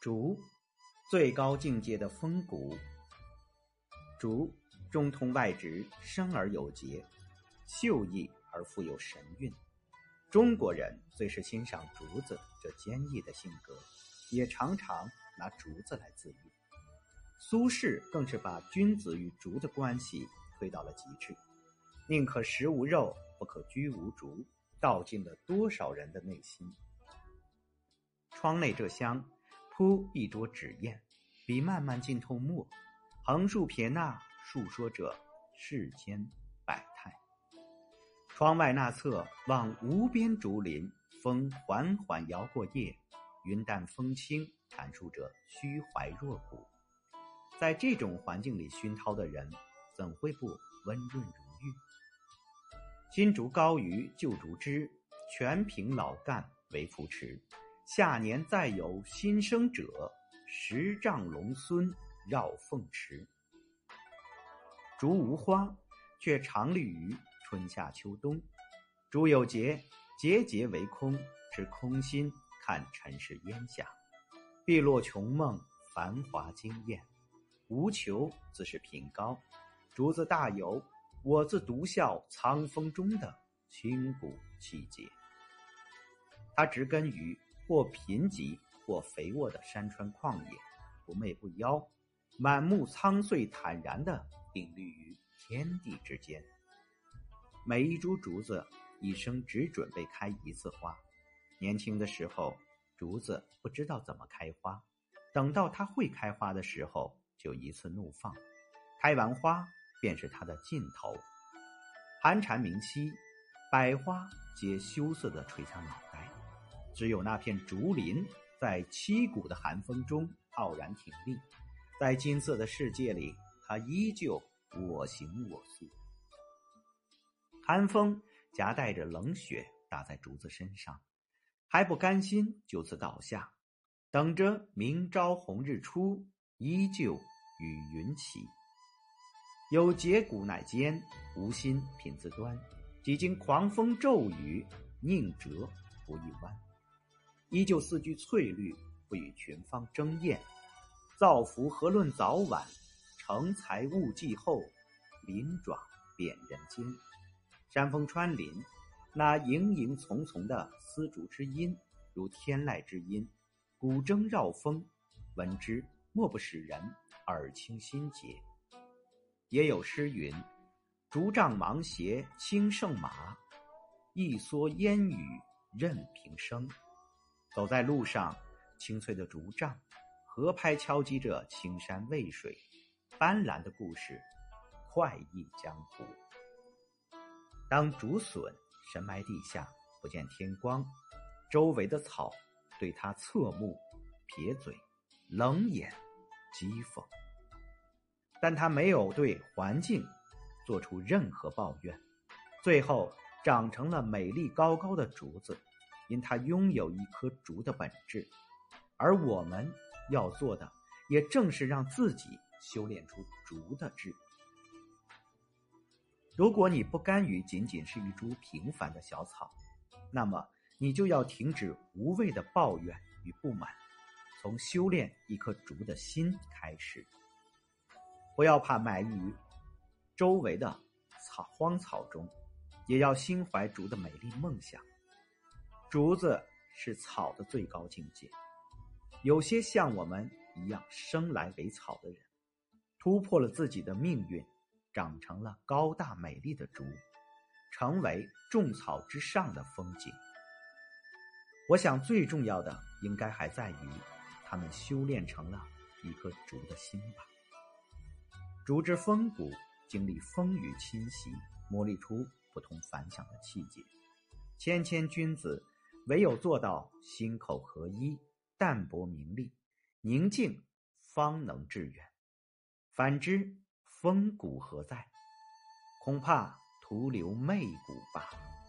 竹，最高境界的风骨。竹中通外直，生而有节，秀逸而富有神韵。中国人最是欣赏竹子这坚毅的性格，也常常拿竹子来自喻。苏轼更是把君子与竹的关系推到了极致，宁可食无肉，不可居无竹，道尽了多少人的内心。窗内这香铺一桌纸砚，笔慢慢浸透墨，横竖撇捺，述说着世间百态。窗外那侧望无边竹林，风缓缓摇过叶，云淡风轻，阐述着虚怀若谷。在这种环境里熏陶的人，怎会不温润如玉？新竹高于旧竹枝，全凭老干为扶持。下年再有新生者，十丈龙孙绕凤池。竹无花，却常绿于春夏秋冬。竹有节，节节为空，持空心看尘世烟霞。碧落琼梦，繁华惊艳。无求自是品高，竹子大有我自独笑苍风中的清古气节。它植根于或贫瘠或肥沃的山川旷野，不媚不妖，满目苍翠坦然的定立于天地之间。每一株竹子一生只准备开一次花，年轻的时候竹子不知道怎么开花，等到它会开花的时候。就一次怒放，开完花便是它的尽头。寒蝉鸣息，百花皆羞涩的垂下脑袋，只有那片竹林在凄古的寒风中傲然挺立。在金色的世界里，它依旧我行我素。寒风夹带着冷雪打在竹子身上，还不甘心就此倒下，等着明朝红日出。依旧与云齐，有节骨乃坚，无心品自端。几经狂风骤雨，宁折不易弯。依旧四句翠绿，不与群芳争艳。造福何论早晚？成才勿计后，鳞爪遍人间。山峰穿林，那盈盈丛丛的丝竹之音，如天籁之音，古筝绕风，闻之。莫不使人耳清心结。也有诗云：“竹杖芒鞋轻胜马，一蓑烟雨任平生。”走在路上，清脆的竹杖，合拍敲击着青山渭水，斑斓的故事，快意江湖。当竹笋深埋地下，不见天光，周围的草对他侧目、撇嘴。冷眼讥讽，但他没有对环境做出任何抱怨，最后长成了美丽高高的竹子，因他拥有一颗竹的本质。而我们要做的，也正是让自己修炼出竹的质。如果你不甘于仅仅是一株平凡的小草，那么你就要停止无谓的抱怨与不满。从修炼一颗竹的心开始，不要怕埋于周围的草荒草中，也要心怀竹的美丽梦想。竹子是草的最高境界。有些像我们一样生来为草的人，突破了自己的命运，长成了高大美丽的竹，成为众草之上的风景。我想最重要的，应该还在于。他们修炼成了一颗竹的心吧。竹之风骨，经历风雨侵袭，磨砺出不同凡响的气节。谦谦君子，唯有做到心口合一，淡泊名利，宁静，方能致远。反之，风骨何在？恐怕徒留媚骨罢。